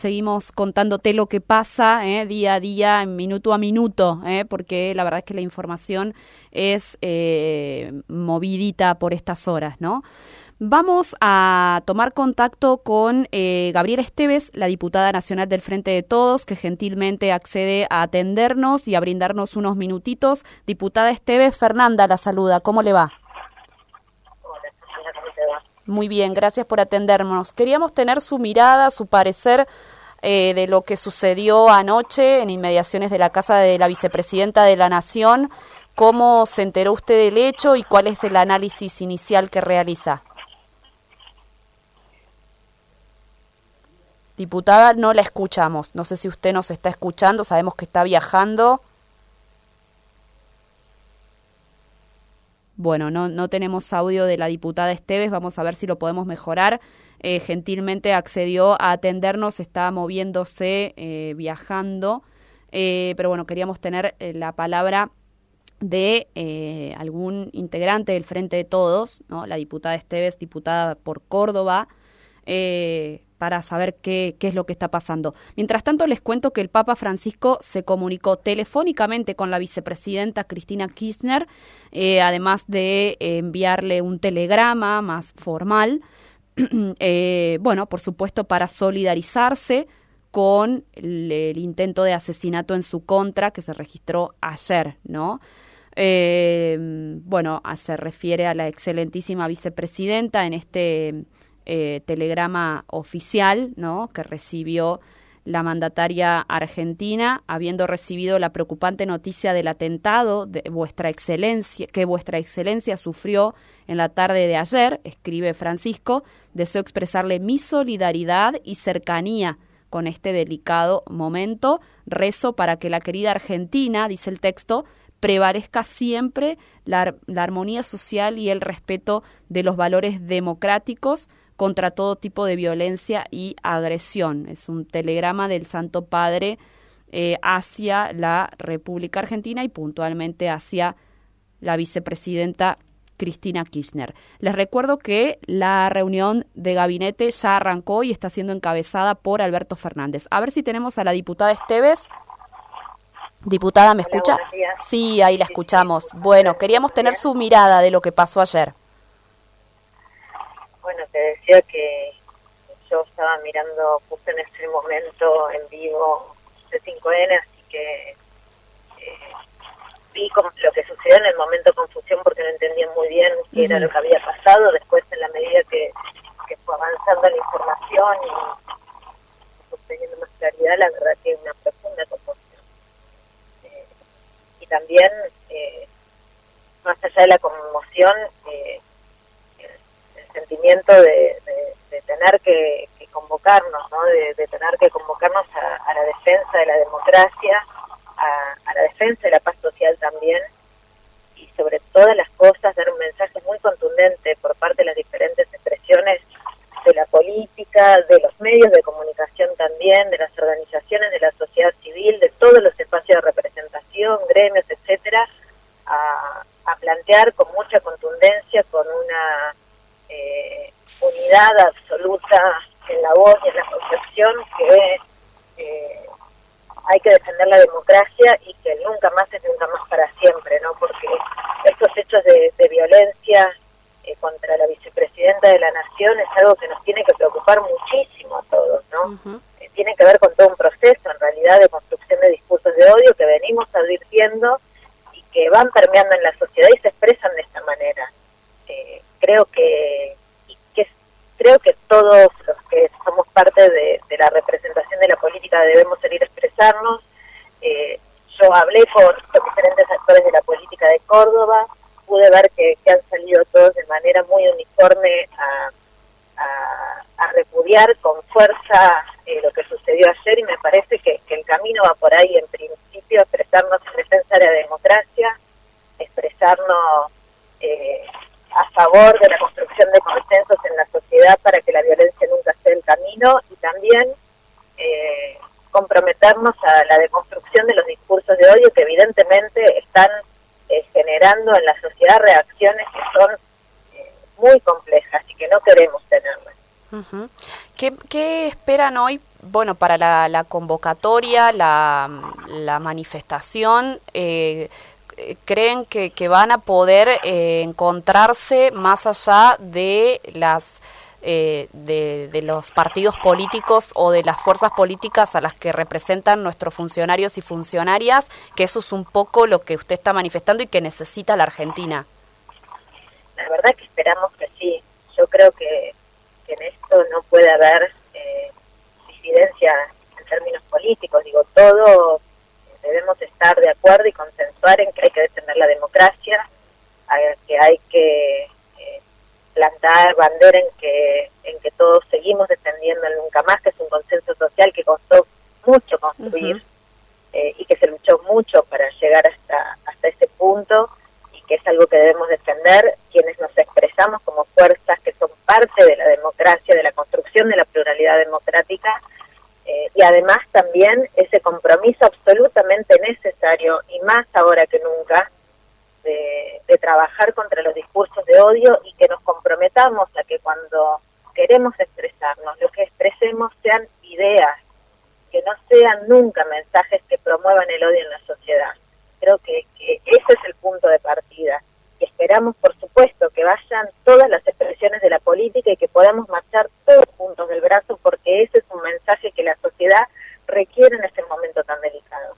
seguimos contándote lo que pasa eh, día a día, minuto a minuto, eh, porque la verdad es que la información es eh, movidita por estas horas, ¿no? Vamos a tomar contacto con eh, Gabriela Esteves, la diputada nacional del Frente de Todos, que gentilmente accede a atendernos y a brindarnos unos minutitos. Diputada Esteves, Fernanda la saluda. ¿Cómo le va? Muy bien, gracias por atendernos. Queríamos tener su mirada, su parecer eh, de lo que sucedió anoche en inmediaciones de la casa de la vicepresidenta de la Nación. ¿Cómo se enteró usted del hecho y cuál es el análisis inicial que realiza? Diputada, no la escuchamos. No sé si usted nos está escuchando, sabemos que está viajando. Bueno, no, no tenemos audio de la diputada Esteves, vamos a ver si lo podemos mejorar. Eh, gentilmente accedió a atendernos, está moviéndose, eh, viajando, eh, pero bueno, queríamos tener la palabra de algún integrante del Frente de Todos, ¿no? la diputada Esteves, diputada por Córdoba, para saber qué, qué, es lo que está pasando. Mientras tanto, les cuento que el Papa Francisco se comunicó telefónicamente con la vicepresidenta Cristina Kirchner, eh, además de enviarle un telegrama más formal, eh, bueno, por supuesto, para solidarizarse con el, el, intento de asesinato en su contra que se registró ayer, ¿no? Eh, bueno, se refiere a la excelentísima vicepresidenta en este eh, telegrama oficial ¿no? que recibió la mandataria argentina, habiendo recibido la preocupante noticia del atentado de vuestra excelencia, que vuestra excelencia sufrió en la tarde de ayer, escribe Francisco, deseo expresarle mi solidaridad y cercanía con este delicado momento. Rezo para que la querida Argentina, dice el texto, prevalezca siempre la, la armonía social y el respeto de los valores democráticos contra todo tipo de violencia y agresión. Es un telegrama del Santo Padre eh, hacia la República Argentina y puntualmente hacia la vicepresidenta Cristina Kirchner. Les recuerdo que la reunión de gabinete ya arrancó y está siendo encabezada por Alberto Fernández. A ver si tenemos a la diputada Esteves. Diputada, ¿me escucha? Sí, ahí la escuchamos. Bueno, queríamos tener su mirada de lo que pasó ayer te decía que yo estaba mirando justo en ese momento en vivo C5N, así que eh, vi como lo que sucedió en el momento de confusión porque no entendía muy bien qué era lo que había pasado. Después, en la medida que, fue avanzando la información y teniendo más claridad, la verdad que una profunda confusión. Eh, y también, eh, más allá de la conmoción, eh, sentimiento de, tener que, convocarnos, ¿no? de, tener que convocarnos a, la defensa de la democracia, a, la defensa de la paz social también, y sobre todas las cosas dar un mensaje muy contundente por parte de las diferentes expresiones de la política, de los medios de comunicación también, de las organizaciones de la sociedad civil, de todos los espacios de representación, gremios, etcétera, a, a plantear con mucha contundencia, con una eh, unidad absoluta en la voz y en la concepción que eh, hay que defender la democracia y que nunca más es nunca más para siempre, ¿no? Porque estos hechos de, violencia eh, contra la vicepresidenta de la Nación es algo que nos tiene que preocupar muchísimo a todos, ¿no? Eh, tiene que ver con todo un proceso, en realidad, de construcción de discursos de odio que venimos advirtiendo y que van permeando en la sociedad y se expresan de esta manera creo que, creo que todos los que somos parte de, la representación de la política debemos salir a expresarnos. Eh, yo hablé con los diferentes actores de la política de Córdoba, pude ver que, han salido todos de manera muy uniforme a, repudiar con fuerza eh, lo que sucedió ayer y me parece que, que, el camino va por ahí en principio, expresarnos en defensa de la democracia, expresarnos eh, a favor de la construcción de consensos en la sociedad para que la violencia nunca sea el camino y también eh, comprometernos a la deconstrucción de los discursos de odio que evidentemente están eh, generando en la sociedad reacciones que son eh, muy complejas y que no queremos tenerlas. ¿Qué, esperan hoy, bueno, para la, convocatoria, la, manifestación? ¿Creen que, van a poder eh, encontrarse más allá de las eh, de, los partidos políticos o de las fuerzas políticas a las que representan nuestros funcionarios y funcionarias, que eso es un poco lo que usted está manifestando y que necesita la Argentina. La verdad que esperamos que sí. Yo creo que, en esto no puede haber eh, disidencia en términos políticos. Digo, todos debemos estar de acuerdo y consensuar en que hay que defender la democracia, que hay que plantar bandera en que, en que todos seguimos defendiendo el nunca más, que es un consenso social que costó mucho construir eh, y que se luchó mucho para llegar hasta, hasta ese punto y que es algo que debemos defender quienes nos expresamos como fuerzas que son parte de la democracia, de la construcción de la pluralidad democrática eh, y además también ese compromiso absolutamente necesario y más ahora que nunca de, trabajar contra los discursos de odio y que nos comprometamos a que cuando queremos expresarnos, lo que expresemos sean ideas, que no sean nunca mensajes que promuevan el odio en la sociedad. Creo que, que ese es el punto de partida. Esperamos, por supuesto, que vayan todas las expresiones de la política y que podamos marchar todos juntos del brazo, porque ese es un mensaje que la sociedad requiere en este momento tan delicado.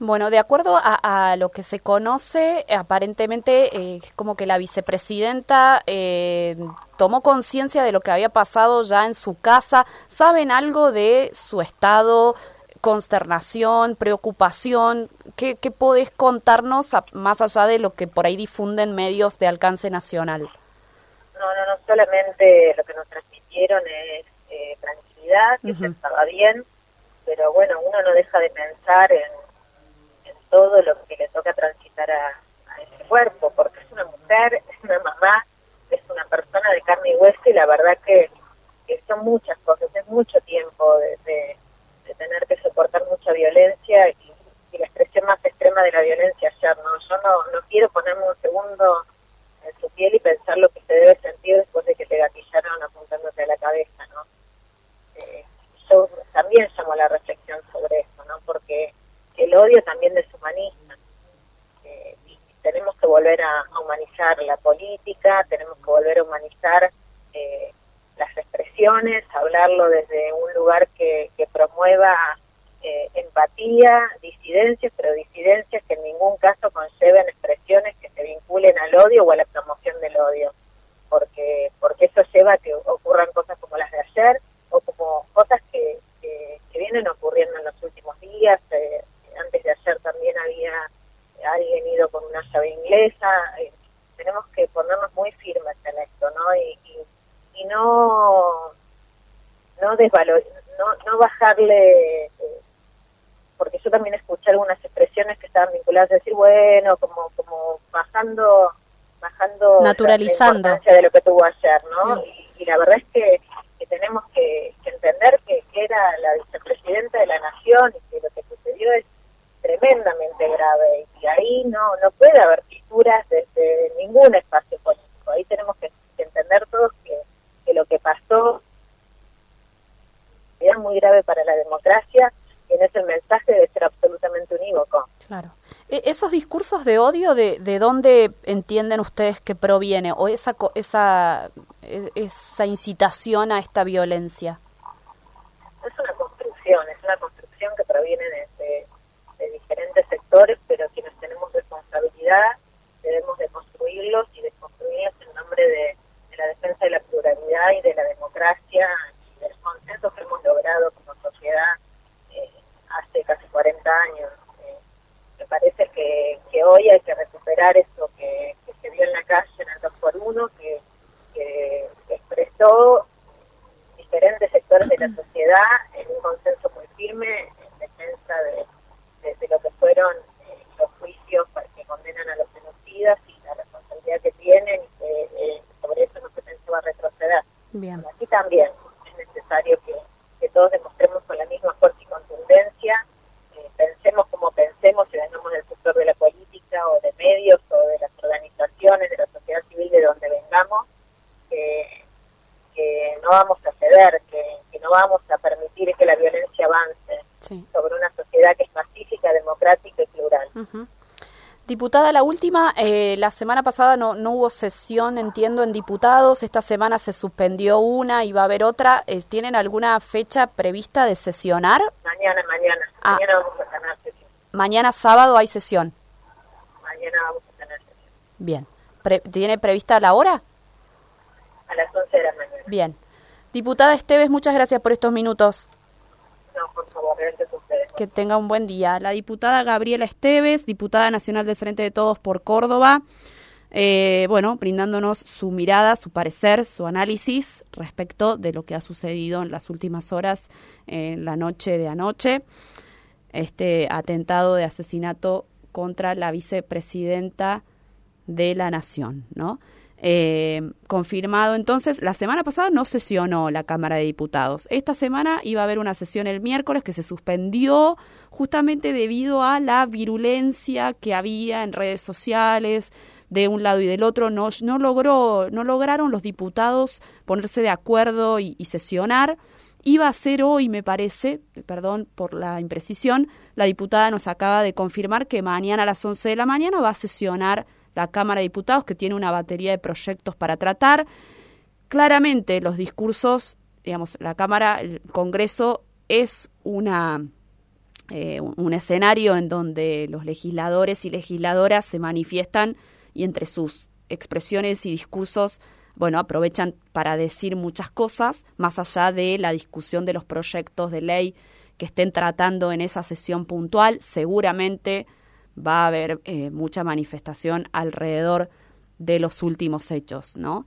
Bueno, de acuerdo a, lo que se conoce, aparentemente eh, como que la vicepresidenta eh, tomó conciencia de lo que había pasado ya en su casa. ¿Saben algo de su estado, consternación, preocupación? ¿Qué, qué podés contarnos más allá de lo que por ahí difunden medios de alcance nacional? No, no, no, solamente lo que nos transmitieron es eh, tranquilidad, que estaba bien, pero bueno, uno no deja de pensar en todo lo que le toca transitar a, ese cuerpo, porque es una mujer, es una mamá, es una persona de carne y hueso y la verdad que, son muchas cosas, es mucho tiempo de, tener que soportar mucha violencia y, la expresión más extrema de la violencia ayer, ¿no? Yo no, no quiero ponerme un segundo en su piel y pensar lo que se debe sentir después de que te gatillaron apuntándote a la cabeza, ¿no? Eh, yo también llamo a la reflexión sobre eso, ¿no? Porque el odio también deshumaniza. Eh, y tenemos que volver a, humanizar la política, tenemos que volver a humanizar eh, las expresiones, hablarlo desde un lugar que, promueva eh, empatía, disidencias, pero disidencias que en ningún caso conlleven expresiones que se vinculen al odio o a la promoción del odio, porque porque eso lleva a que ocurran cosas como las de ayer o como cosas que, que, que vienen ocurriendo en los últimos días, eh, antes de ayer también había alguien ido con una llave inglesa. Eh, tenemos que ponernos muy firmes en esto, ¿no? Y, y, no no, desvalor, no, no bajarle, eh, porque yo también escuché algunas expresiones que estaban vinculadas a decir, bueno, como como bajando bajando naturalizando la de lo que tuvo ayer, ¿no? Y, la verdad es que, que tenemos que, que entender que, que, era la vicepresidenta de la nación y que lo que sucedió es tremendamente grave y ahí no, no puede haber fisuras desde ningún espacio político. Ahí tenemos que, entender todos que, que, lo que pasó era muy grave para la democracia y en ese mensaje debe ser absolutamente unívoco. Claro. E, ¿Esos discursos de odio, de, de dónde entienden ustedes que proviene? ¿O esa, esa, e, esa incitación a esta violencia? Bien. Aquí también es necesario que, que, todos demostremos con la misma fuerza y contundencia, eh, pensemos como pensemos, si vengamos del sector de la política o de medios o de las organizaciones, de la sociedad civil, de donde vengamos, que no vamos a ceder, que, no vamos a permitir que la violencia avance sobre una sociedad que es pacífica, democrática y plural. Diputada, la última, eh, la semana pasada no, no hubo sesión, entiendo, en diputados. Esta semana se suspendió una y va a haber otra. Eh, ¿Tienen alguna fecha prevista de sesionar? Mañana, mañana. Ah. Mañana vamos a tener sesión. Mañana sábado hay sesión. Mañana vamos a tener sesión. Bien. ¿Tiene prevista la hora? A las 11 de la mañana. Bien. Diputada Esteves, muchas gracias por estos minutos. No, por favor, gracias a ustedes. Que tenga un buen día. La diputada Gabriela Esteves, diputada nacional del Frente de Todos por Córdoba, eh, bueno, brindándonos su mirada, su parecer, su análisis respecto de lo que ha sucedido en las últimas horas, en la noche de anoche, este atentado de asesinato contra la vicepresidenta de la Nación, ¿no? Eh, confirmado entonces, la semana pasada no sesionó la Cámara de Diputados. Esta semana iba a haber una sesión el miércoles que se suspendió justamente debido a la virulencia que había en redes sociales de un lado y del otro. No, no, logró, no lograron los diputados ponerse de acuerdo y, sesionar. Iba a ser hoy, me parece, perdón por la imprecisión, la diputada nos acaba de confirmar que mañana a las 11 de la mañana va a sesionar la Cámara de Diputados, que tiene una batería de proyectos para tratar. Claramente los discursos, digamos, la Cámara, el Congreso es una eh, un escenario en donde los legisladores y legisladoras se manifiestan y entre sus expresiones y discursos, bueno, aprovechan para decir muchas cosas, más allá de la discusión de los proyectos de ley que estén tratando en esa sesión puntual. Seguramente va a haber eh, mucha manifestación alrededor de los últimos hechos, ¿no?